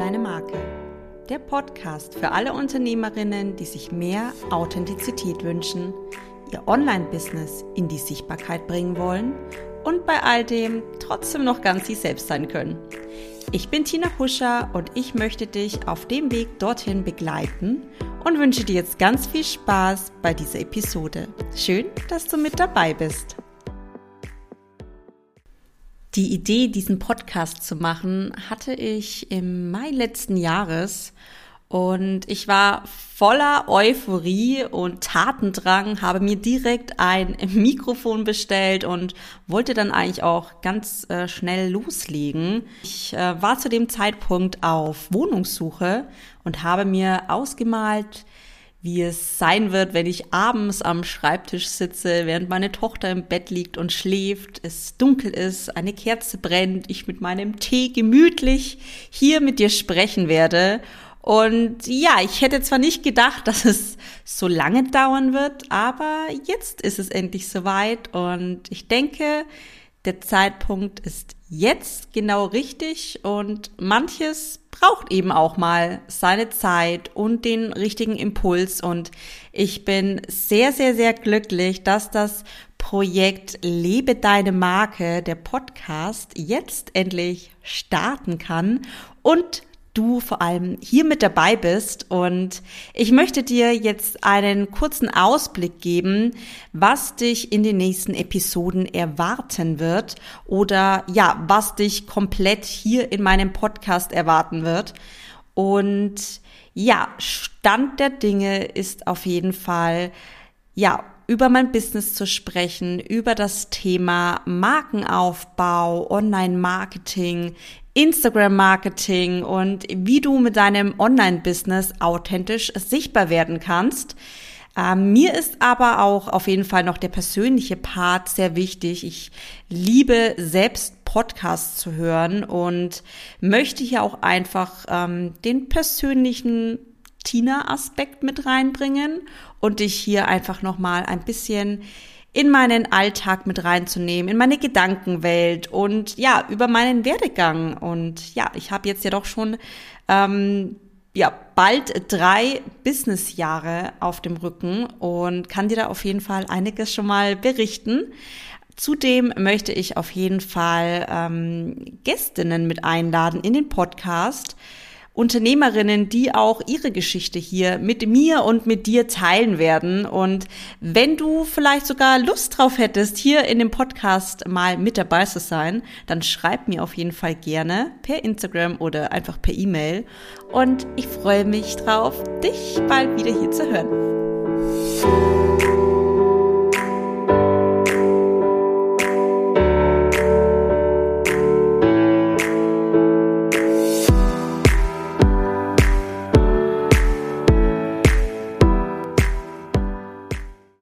deine Marke. Der Podcast für alle Unternehmerinnen, die sich mehr Authentizität wünschen, ihr Online-Business in die Sichtbarkeit bringen wollen und bei all dem trotzdem noch ganz sie selbst sein können. Ich bin Tina Huscher und ich möchte dich auf dem Weg dorthin begleiten und wünsche dir jetzt ganz viel Spaß bei dieser Episode. Schön, dass du mit dabei bist. Die Idee, diesen Podcast zu machen, hatte ich im Mai letzten Jahres und ich war voller Euphorie und Tatendrang, habe mir direkt ein Mikrofon bestellt und wollte dann eigentlich auch ganz äh, schnell loslegen. Ich äh, war zu dem Zeitpunkt auf Wohnungssuche und habe mir ausgemalt, wie es sein wird, wenn ich abends am Schreibtisch sitze, während meine Tochter im Bett liegt und schläft, es dunkel ist, eine Kerze brennt, ich mit meinem Tee gemütlich hier mit dir sprechen werde. Und ja, ich hätte zwar nicht gedacht, dass es so lange dauern wird, aber jetzt ist es endlich soweit und ich denke, der Zeitpunkt ist jetzt genau richtig und manches braucht eben auch mal seine Zeit und den richtigen Impuls. Und ich bin sehr, sehr, sehr glücklich, dass das Projekt Lebe deine Marke, der Podcast, jetzt endlich starten kann und du vor allem hier mit dabei bist. Und ich möchte dir jetzt einen kurzen Ausblick geben, was dich in den nächsten Episoden erwarten wird oder ja, was dich komplett hier in meinem Podcast erwarten wird. Und ja, Stand der Dinge ist auf jeden Fall, ja, über mein Business zu sprechen, über das Thema Markenaufbau, Online-Marketing, Instagram-Marketing und wie du mit deinem Online-Business authentisch sichtbar werden kannst. Ähm, mir ist aber auch auf jeden Fall noch der persönliche Part sehr wichtig. Ich liebe selbst Podcasts zu hören und möchte hier auch einfach ähm, den persönlichen Tina-Aspekt mit reinbringen und dich hier einfach nochmal ein bisschen in meinen Alltag mit reinzunehmen, in meine Gedankenwelt und ja, über meinen Werdegang. Und ja, ich habe jetzt ja doch schon ähm, ja, bald drei Businessjahre auf dem Rücken und kann dir da auf jeden Fall einiges schon mal berichten. Zudem möchte ich auf jeden Fall ähm, Gästinnen mit einladen in den Podcast, Unternehmerinnen, die auch ihre Geschichte hier mit mir und mit dir teilen werden. Und wenn du vielleicht sogar Lust drauf hättest, hier in dem Podcast mal mit dabei zu sein, dann schreib mir auf jeden Fall gerne per Instagram oder einfach per E-Mail. Und ich freue mich drauf, dich bald wieder hier zu hören.